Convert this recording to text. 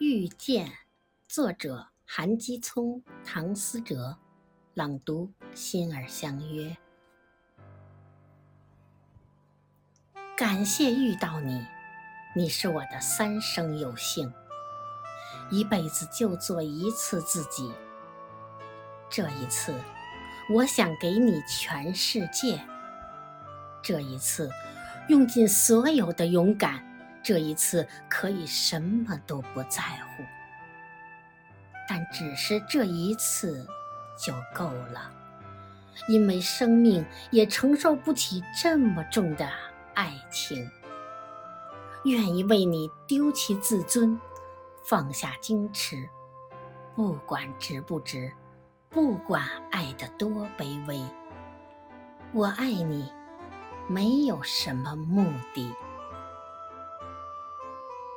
遇见，作者韩基聪、唐思哲，朗读心儿相约。感谢遇到你，你是我的三生有幸。一辈子就做一次自己，这一次，我想给你全世界。这一次，用尽所有的勇敢。这一次可以什么都不在乎，但只是这一次就够了，因为生命也承受不起这么重的爱情。愿意为你丢弃自尊，放下矜持，不管值不值，不管爱得多卑微，我爱你，没有什么目的。